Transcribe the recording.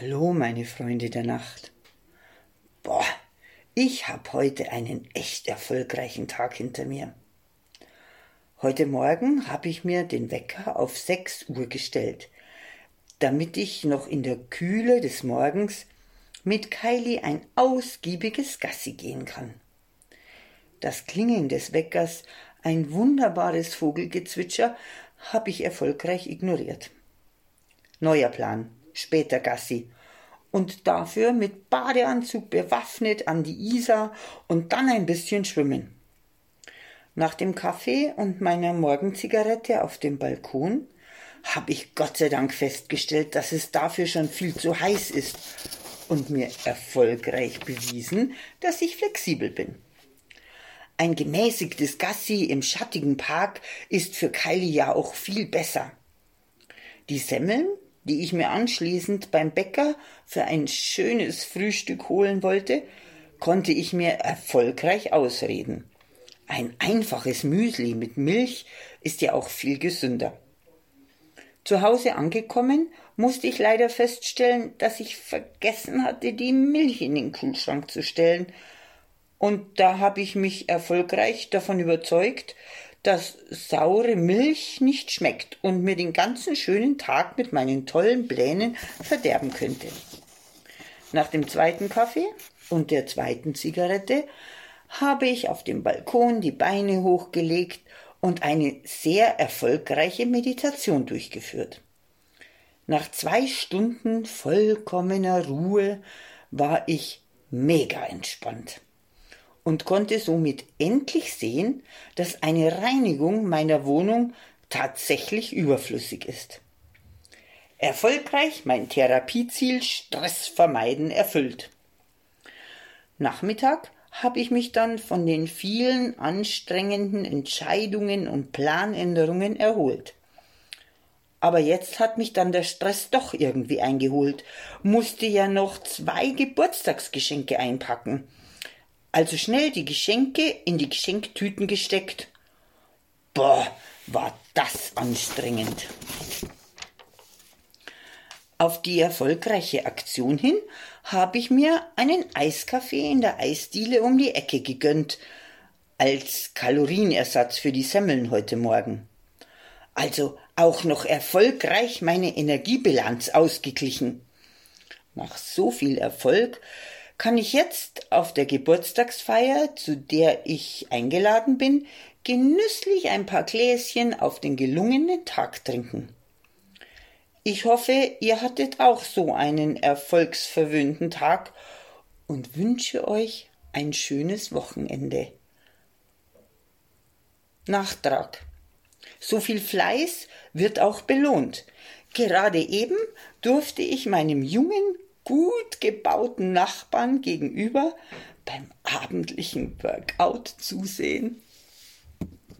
Hallo, meine Freunde der Nacht. Boah, ich hab heute einen echt erfolgreichen Tag hinter mir. Heute Morgen habe ich mir den Wecker auf 6 Uhr gestellt, damit ich noch in der Kühle des Morgens mit Kylie ein ausgiebiges Gassi gehen kann. Das Klingeln des Weckers, ein wunderbares Vogelgezwitscher, habe ich erfolgreich ignoriert. Neuer Plan später Gassi. Und dafür mit Badeanzug bewaffnet an die Isar und dann ein bisschen schwimmen. Nach dem Kaffee und meiner Morgenzigarette auf dem Balkon habe ich Gott sei Dank festgestellt, dass es dafür schon viel zu heiß ist und mir erfolgreich bewiesen, dass ich flexibel bin. Ein gemäßigtes Gassi im schattigen Park ist für Kylie ja auch viel besser. Die Semmeln die ich mir anschließend beim Bäcker für ein schönes Frühstück holen wollte, konnte ich mir erfolgreich ausreden. Ein einfaches Müsli mit Milch ist ja auch viel gesünder. Zu Hause angekommen, musste ich leider feststellen, dass ich vergessen hatte, die Milch in den Kühlschrank zu stellen. Und da habe ich mich erfolgreich davon überzeugt, dass saure Milch nicht schmeckt und mir den ganzen schönen Tag mit meinen tollen Plänen verderben könnte. Nach dem zweiten Kaffee und der zweiten Zigarette habe ich auf dem Balkon die Beine hochgelegt und eine sehr erfolgreiche Meditation durchgeführt. Nach zwei Stunden vollkommener Ruhe war ich mega entspannt und konnte somit endlich sehen, dass eine Reinigung meiner Wohnung tatsächlich überflüssig ist. Erfolgreich mein Therapieziel Stress vermeiden erfüllt. Nachmittag habe ich mich dann von den vielen anstrengenden Entscheidungen und Planänderungen erholt. Aber jetzt hat mich dann der Stress doch irgendwie eingeholt, musste ja noch zwei Geburtstagsgeschenke einpacken also schnell die Geschenke in die Geschenktüten gesteckt. Boah, war das anstrengend. Auf die erfolgreiche Aktion hin habe ich mir einen Eiskaffee in der Eisdiele um die Ecke gegönnt, als Kalorienersatz für die Semmeln heute Morgen. Also auch noch erfolgreich meine Energiebilanz ausgeglichen. Nach so viel Erfolg kann ich jetzt auf der Geburtstagsfeier, zu der ich eingeladen bin, genüsslich ein paar Gläschen auf den gelungenen Tag trinken. Ich hoffe, ihr hattet auch so einen erfolgsverwöhnten Tag und wünsche euch ein schönes Wochenende. Nachtrag. So viel Fleiß wird auch belohnt. Gerade eben durfte ich meinem jungen, gut gebauten Nachbarn gegenüber beim abendlichen Workout zusehen.